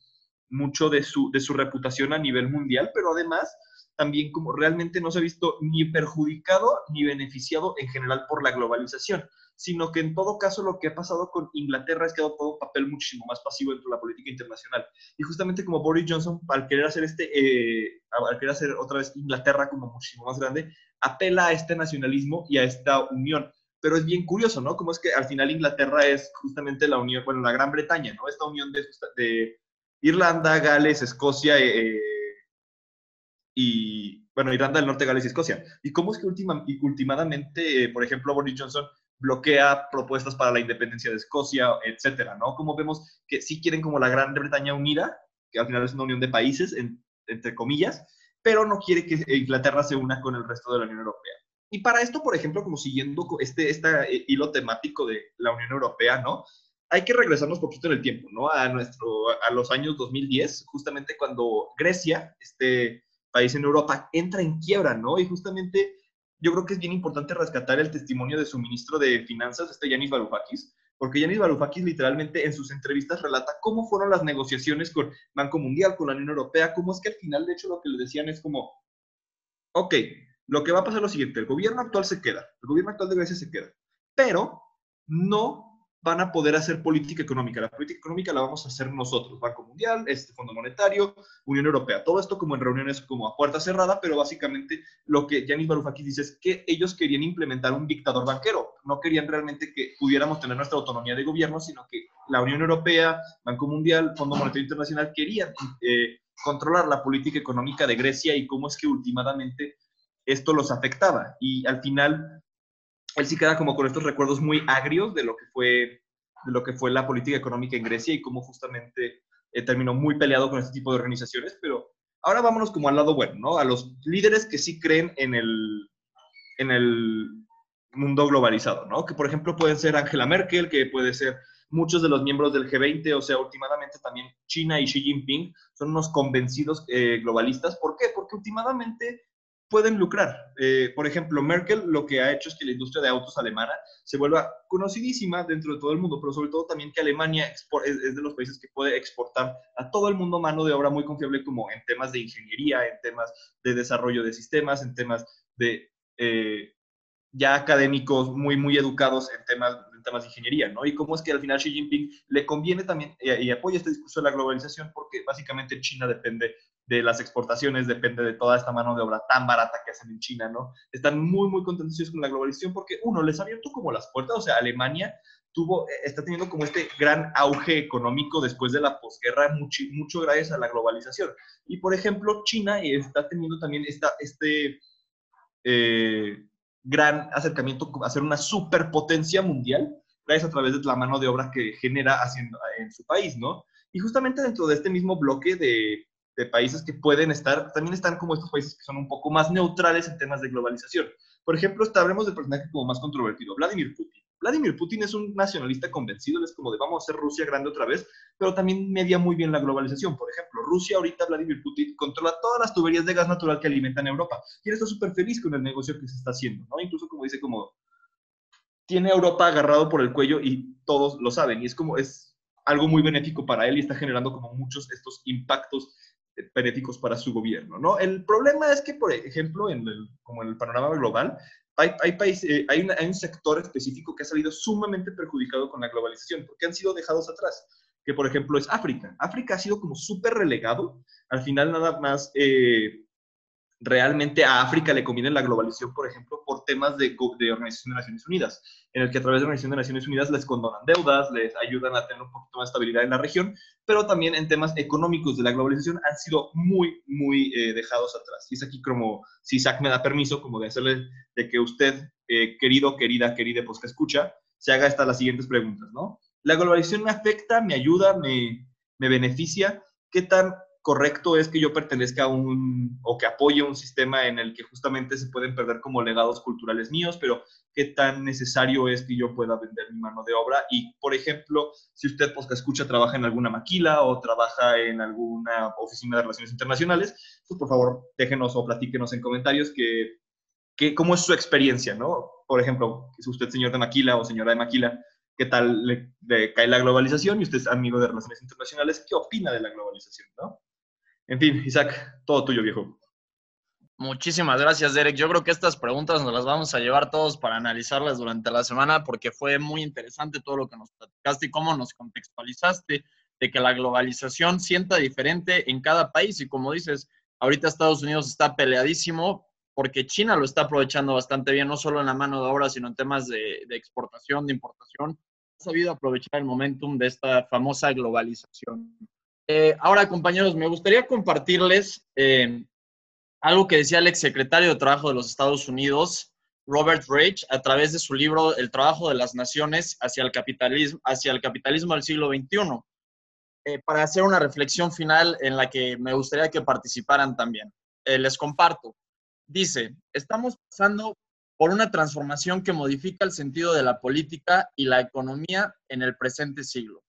mucho de su, de su reputación a nivel mundial, pero además también como realmente no se ha visto ni perjudicado ni beneficiado en general por la globalización sino que en todo caso lo que ha pasado con Inglaterra es que ha adoptado un papel muchísimo más pasivo dentro de la política internacional. Y justamente como Boris Johnson, al querer hacer este, eh, al querer hacer otra vez Inglaterra como muchísimo más grande, apela a este nacionalismo y a esta unión. Pero es bien curioso, ¿no? Como es que al final Inglaterra es justamente la unión, bueno, la Gran Bretaña, ¿no? Esta unión de, Irlanda, Gales, Escocia eh, y, bueno, Irlanda del Norte, Gales y Escocia. Y cómo es que última, y últimamente, eh, por ejemplo, Boris Johnson bloquea propuestas para la independencia de Escocia, etcétera, ¿no? Como vemos que sí quieren como la Gran Bretaña unida, que al final es una unión de países, entre comillas, pero no quiere que Inglaterra se una con el resto de la Unión Europea. Y para esto, por ejemplo, como siguiendo este, este hilo temático de la Unión Europea, ¿no? Hay que regresarnos poquito en el tiempo, ¿no? A, nuestro, a los años 2010, justamente cuando Grecia, este país en Europa, entra en quiebra, ¿no? Y justamente yo creo que es bien importante rescatar el testimonio de su ministro de Finanzas, este Yanis Varoufakis, porque Yanis Varoufakis literalmente en sus entrevistas relata cómo fueron las negociaciones con Banco Mundial, con la Unión Europea, cómo es que al final, de hecho, lo que le decían es como, ok, lo que va a pasar es lo siguiente, el gobierno actual se queda, el gobierno actual de Grecia se queda, pero no van a poder hacer política económica. La política económica la vamos a hacer nosotros, Banco Mundial, este Fondo Monetario, Unión Europea. Todo esto como en reuniones como a puerta cerrada, pero básicamente lo que Yanis Varoufakis dice es que ellos querían implementar un dictador banquero. No querían realmente que pudiéramos tener nuestra autonomía de gobierno, sino que la Unión Europea, Banco Mundial, Fondo Monetario Internacional querían eh, controlar la política económica de Grecia y cómo es que últimamente esto los afectaba. Y al final él sí queda como con estos recuerdos muy agrios de lo que fue, lo que fue la política económica en Grecia y cómo justamente eh, terminó muy peleado con este tipo de organizaciones, pero ahora vámonos como al lado bueno, ¿no? A los líderes que sí creen en el, en el mundo globalizado, ¿no? Que por ejemplo pueden ser Angela Merkel, que puede ser muchos de los miembros del G20, o sea, últimamente también China y Xi Jinping son unos convencidos eh, globalistas. ¿Por qué? Porque últimamente pueden lucrar. Eh, por ejemplo, Merkel lo que ha hecho es que la industria de autos alemana se vuelva conocidísima dentro de todo el mundo, pero sobre todo también que Alemania es, de los países que puede exportar a todo el mundo mano de obra muy confiable como en temas de ingeniería, en temas de desarrollo de sistemas, en temas de eh, ya académicos muy, muy educados en temas, en temas de ingeniería, ¿no? Y cómo es que al final Xi Jinping le conviene también y, y apoya este discurso de la globalización porque básicamente China depende de las exportaciones, depende de toda esta mano de obra tan barata que hacen en China, ¿no? Están muy, muy contentos con la globalización porque, uno, les ha abierto como las puertas, o sea, Alemania tuvo, eh, está teniendo como este gran auge económico después de la posguerra, mucho, mucho gracias a la globalización. Y, por ejemplo, China está teniendo también esta, este eh, gran acercamiento a ser una superpotencia mundial, gracias a través de la mano de obra que genera haciendo en su país, ¿no? Y justamente dentro de este mismo bloque de de países que pueden estar, también están como estos países que son un poco más neutrales en temas de globalización. Por ejemplo, hablemos del personaje como más controvertido, Vladimir Putin. Vladimir Putin es un nacionalista convencido, es como de vamos a hacer Rusia grande otra vez, pero también media muy bien la globalización. Por ejemplo, Rusia ahorita, Vladimir Putin, controla todas las tuberías de gas natural que alimentan Europa. Y él está súper feliz con el negocio que se está haciendo, ¿no? Incluso como dice, como tiene Europa agarrado por el cuello y todos lo saben. Y es como, es algo muy benéfico para él y está generando como muchos estos impactos benéficos para su gobierno, ¿no? El problema es que, por ejemplo, en el, como en el panorama global, hay, hay, eh, hay, hay, un sector específico que ha salido sumamente perjudicado con la globalización, porque han sido dejados atrás, que por ejemplo es África. África ha sido como súper relegado, al final nada más eh, realmente a África le conviene la globalización, por ejemplo, por temas de, Organización de Naciones Unidas, en el que a través de Organización de Naciones Unidas les condonan deudas, les ayudan a tener un poquito más de estabilidad en la región, pero también en temas económicos de la globalización han sido muy, muy eh, dejados atrás. Y es aquí como, si Isaac me da permiso, como de hacerle, de que usted, eh, querido, querida, querida, pues que escucha, se haga estas las siguientes preguntas, ¿no? ¿La globalización me afecta, me ayuda, me, me beneficia? ¿Qué tan correcto es que yo pertenezca a un o que apoye un sistema en el que justamente se pueden perder como legados culturales míos, pero qué tan necesario es que yo pueda vender mi mano de obra. Y, por ejemplo, si usted, pues, que escucha, trabaja en alguna maquila o trabaja en alguna oficina de relaciones internacionales, pues, por favor, déjenos o platíquenos en comentarios que, que, cómo es su experiencia, ¿no? Por ejemplo, si usted señor de maquila o señora de maquila, qué tal le, le, cae la globalización y usted es amigo de relaciones internacionales, ¿qué opina de la globalización, no? En fin, Isaac, todo tuyo, viejo. Muchísimas gracias, Derek. Yo creo que estas preguntas nos las vamos a llevar todos para analizarlas durante la semana porque fue muy interesante todo lo que nos platicaste y cómo nos contextualizaste de que la globalización sienta diferente en cada país y como dices, ahorita Estados Unidos está peleadísimo porque China lo está aprovechando bastante bien, no solo en la mano de obra, sino en temas de, exportación, de importación. Ha sabido aprovechar el momentum de esta famosa globalización. Eh, ahora, compañeros, me gustaría compartirles eh, algo que decía el exsecretario de Trabajo de los Estados Unidos, Robert Reich, a través de su libro El trabajo de las naciones hacia el capitalismo, hacia el capitalismo del siglo XXI, eh, para hacer una reflexión final en la que me gustaría que participaran también. les comparto. Dice, estamos pasando por una transformación que modifica el sentido de la política y la economía en el presente siglo.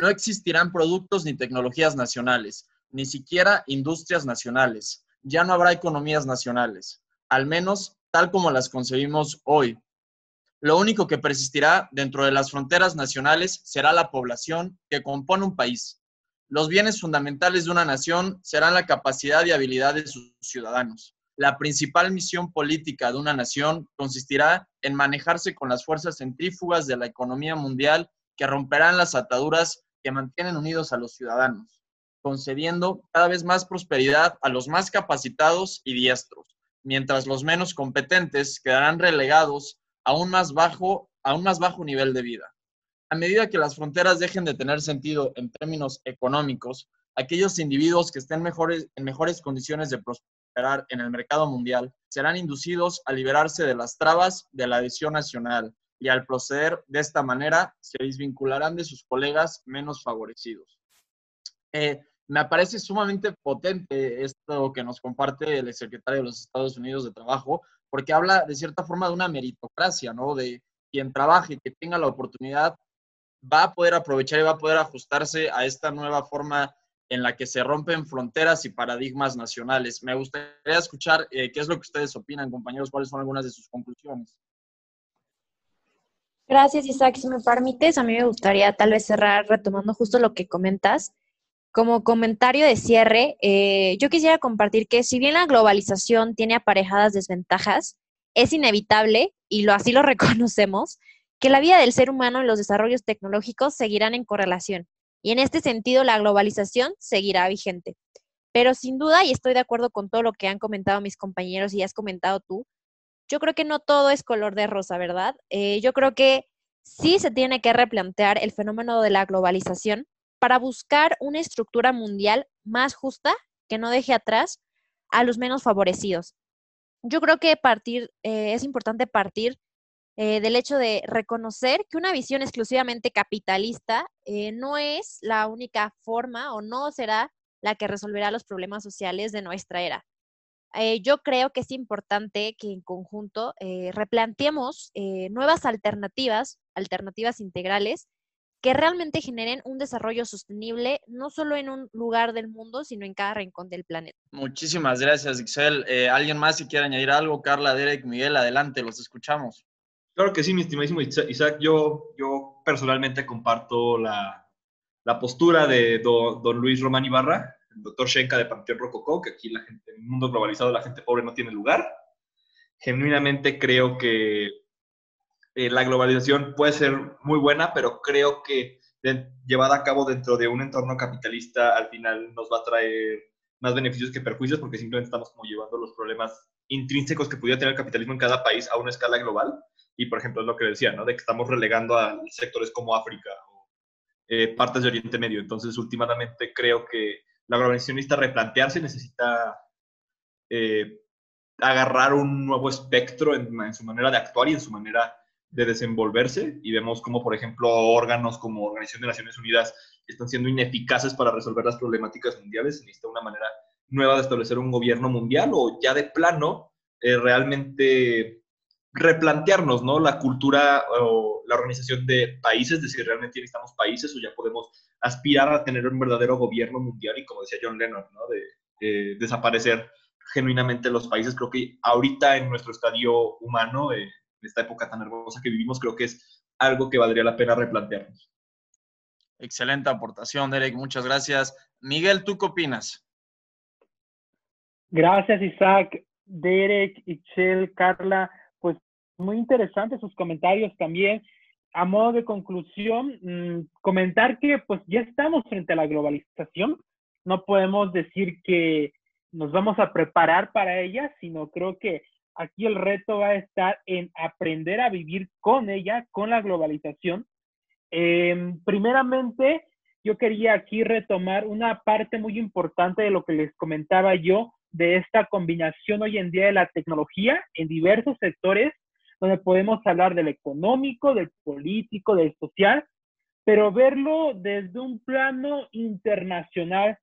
No existirán productos ni tecnologías nacionales, ni siquiera industrias nacionales. Ya no habrá economías nacionales, al menos tal como las concebimos hoy. Lo único que persistirá dentro de las fronteras nacionales será la población que compone un país. Los bienes fundamentales de una nación serán la capacidad y habilidad de sus ciudadanos. La principal misión política de una nación consistirá en manejarse con las fuerzas centrífugas de la economía mundial que romperán las ataduras que mantienen unidos a los ciudadanos, concediendo cada vez más prosperidad a los más capacitados y diestros, mientras los menos competentes quedarán relegados a un más bajo, a un más bajo nivel de vida. A medida que las fronteras dejen de tener sentido en términos económicos, aquellos individuos que estén mejores, en mejores condiciones de prosperar en el mercado mundial serán inducidos a liberarse de las trabas de la adhesión nacional y al proceder de esta manera se desvincularán de sus colegas menos favorecidos. Eh, me parece sumamente potente esto que nos comparte el secretario de los Estados Unidos de Trabajo, porque habla de cierta forma de una meritocracia, ¿no? De quien trabaje, que tenga la oportunidad, va a poder aprovechar y va a poder ajustarse a esta nueva forma en la que se rompen fronteras y paradigmas nacionales. Me gustaría escuchar eh, qué es lo que ustedes opinan, compañeros, cuáles son algunas de sus conclusiones. Gracias, Isaac. Si me permites, a mí me gustaría tal vez cerrar retomando justo lo que comentas como comentario de cierre, eh, yo quisiera compartir que si bien la globalización tiene aparejadas desventajas, es inevitable, y lo, así lo [LAUGHS] reconocemos, que la vida del ser humano y los desarrollos tecnológicos seguirán en correlación. Y en este sentido, la globalización seguirá vigente. Pero sin duda, y estoy de acuerdo con todo lo que han comentado mis compañeros y has comentado tú, yo creo que no todo es color de rosa, ¿verdad? Eh, yo creo que sí se tiene que replantear el fenómeno de la globalización para buscar una estructura mundial más justa que no deje atrás a los menos favorecidos. Yo creo que partir, eh, es importante partir eh, del hecho de reconocer que una visión exclusivamente capitalista eh, no es la única forma o no será la que resolverá los problemas sociales de nuestra era. Yo creo que es importante que en conjunto replanteemos nuevas alternativas, alternativas integrales, que realmente generen un desarrollo sostenible, no solo en un lugar del mundo, sino en cada rincón del planeta. Muchísimas gracias, Ixel. Eh, ¿Alguien más si quiere añadir algo? Carla, Derek, Miguel, adelante, los escuchamos. Claro que sí, mi estimadísimo Isaac. Yo, yo personalmente comparto la, la postura de don Luis Román Ibarra, doctor Shenka de Panteón Rococó, que aquí la gente, en un mundo globalizado la gente pobre no tiene lugar. Genuinamente creo que eh, la globalización puede ser muy buena, pero creo que llevada a cabo dentro de un entorno capitalista al final nos va a traer más beneficios que perjuicios porque simplemente estamos como llevando los problemas intrínsecos que pudiera tener el capitalismo en cada país a una escala global. Y, por ejemplo, es lo que decía, ¿no? De que estamos relegando a sectores como África o eh, partes de Oriente Medio. Entonces, últimamente creo que la globalización necesita replantearse, necesita eh, agarrar un nuevo espectro en, en, su manera de actuar y en su manera de desenvolverse y vemos como, por ejemplo, órganos como Organización de Naciones Unidas están siendo ineficaces para resolver las problemáticas mundiales. Se necesita una manera nueva de establecer un gobierno mundial o ya de plano eh, realmente replantearnos ¿no? la cultura o la organización de países, de si realmente necesitamos países o ya podemos aspirar a tener un verdadero gobierno mundial y como decía John Lennon, ¿no? de eh, desaparecer genuinamente los países. Creo que ahorita en nuestro estadio humano eh, esta época tan hermosa que vivimos, creo que es algo que valdría la pena replantearnos. Excelente aportación, Derek. Muchas gracias. Miguel, ¿tú qué opinas? Gracias, Isaac, Derek, Ichel, Carla. Muy interesantes sus comentarios también. A modo de conclusión, mm, comentar que pues ya estamos frente a la globalización. No podemos decir que nos vamos a preparar para ella, sino creo que Aquí el reto va a estar en aprender a vivir con ella, con la globalización. Em, primeramente, yo quería aquí retomar una parte muy importante de lo que les comentaba yo de esta combinación hoy en día de la tecnología en diversos sectores, donde podemos hablar del económico, del político, del social, pero verlo desde un plano internacional,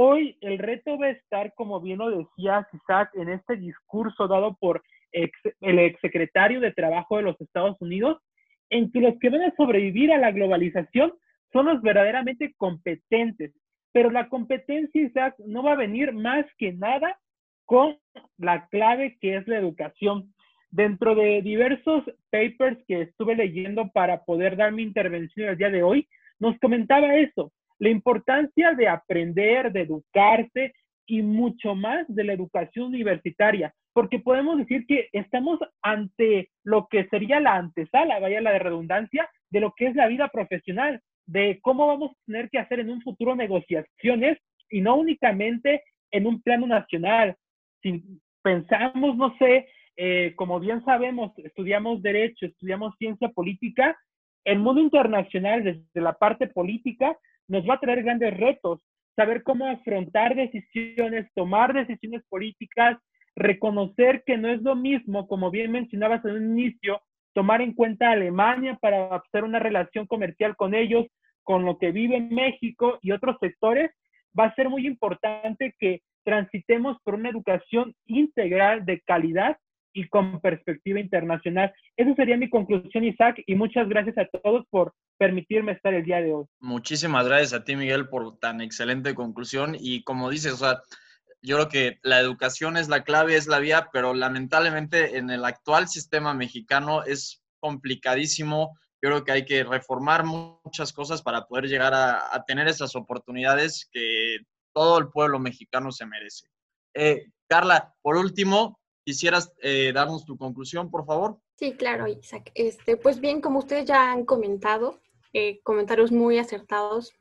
Hoy el reto va a estar, como bien lo decía Isaac, en este discurso dado por el exsecretario de Trabajo de los Estados Unidos, en que los que van a sobrevivir a la globalización son los verdaderamente competentes. Pero la competencia, Isaac, no va a venir más que nada con la clave que es la educación. Dentro de diversos papers que estuve leyendo para poder dar mi intervención el día de hoy, nos comentaba eso, la importancia de aprender, de educarse y mucho más de la educación universitaria, porque podemos decir que estamos ante lo que sería la antesala, vaya la de redundancia, de lo que es la vida profesional, de cómo vamos a tener que hacer en un futuro negociaciones y no únicamente en un plano nacional. Si pensamos, no sé, eh, como bien sabemos, estudiamos derecho, estudiamos ciencia política, el mundo internacional desde la parte política nos va a traer grandes retos, saber cómo afrontar decisiones, tomar decisiones políticas, reconocer que no es lo mismo, como bien mencionabas en un inicio, tomar en cuenta a Alemania para hacer una relación comercial con ellos, con lo que vive México y otros sectores, va a ser muy importante que transitemos por una educación integral de calidad y con perspectiva internacional. Esa sería mi conclusión, Isaac, y muchas gracias a todos por permitirme estar el día de hoy. Muchísimas gracias a ti, Miguel, por tan excelente conclusión. Y como dices, o sea, yo creo que la educación es la clave, es la vía, pero lamentablemente en el actual sistema mexicano es complicadísimo. Yo creo que hay que reformar muchas cosas para poder llegar a, tener esas oportunidades que todo el pueblo mexicano se merece. Eh, Carla, por último, ¿Quisieras eh, darnos tu conclusión, por favor? Sí, claro, Isaac. Este, pues bien, como ustedes ya han comentado, eh, comentarios muy acertados,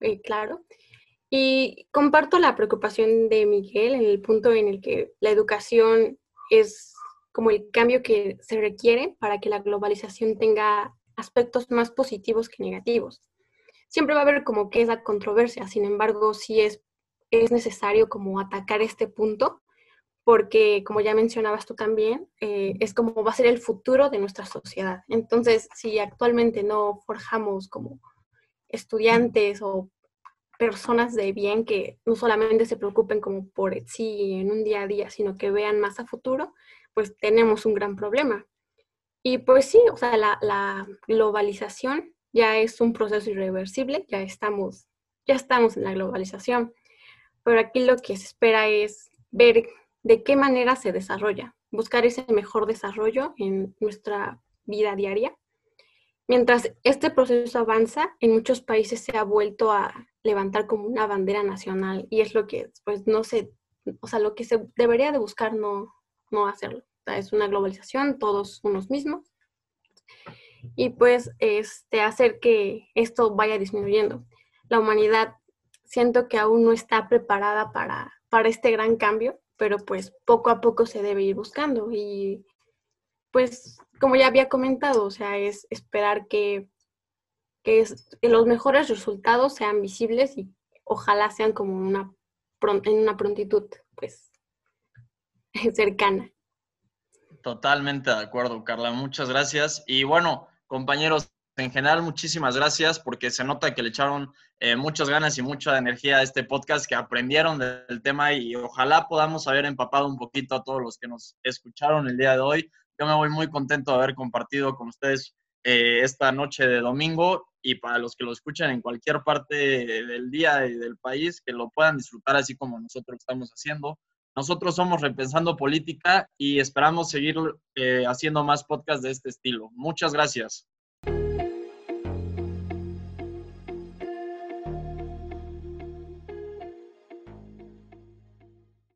eh, claro. Y comparto la preocupación de Miguel en el punto en el que la educación es como el cambio que se requiere para que la globalización tenga aspectos más positivos que negativos. Siempre va a haber como que esa controversia, sin embargo, sí es, es necesario como atacar este punto porque como ya mencionabas tú también, eh, es como va a ser el futuro de nuestra sociedad. Entonces, si actualmente no forjamos como estudiantes o personas de bien que no solamente se preocupen como por sí en un día a día, sino que vean más a futuro, pues tenemos un gran problema. Y pues sí, o sea, la, la globalización ya es un proceso irreversible, ya estamos, ya estamos en la globalización, pero aquí lo que se espera es ver de qué manera se desarrolla, buscar ese mejor desarrollo en nuestra vida diaria. Mientras este proceso avanza, en muchos países se ha vuelto a levantar como una bandera nacional y es lo que pues no se, o sea, lo que se debería de buscar no, no hacerlo. es una globalización, todos unos mismos. Y pues este, hacer que esto vaya disminuyendo. La humanidad siento que aún no está preparada para, para este gran cambio pero pues poco a poco se debe ir buscando y pues como ya había comentado, o sea, es esperar que, que, los mejores resultados sean visibles y ojalá sean como una, en una prontitud pues [LAUGHS] cercana. Totalmente de acuerdo, Carla. Muchas gracias. Y bueno, compañeros, en general, muchísimas gracias porque se nota que le echaron eh, muchas ganas y mucha energía a este podcast, que aprendieron del tema y ojalá podamos haber empapado un poquito a todos los que nos escucharon el día de hoy. Yo me voy muy contento de haber compartido con ustedes eh, esta noche de domingo y para los que lo escuchan en cualquier parte del día y del país, que lo puedan disfrutar así como nosotros estamos haciendo. Nosotros somos Repensando Política y esperamos seguir eh, haciendo más podcasts de este estilo. Muchas gracias.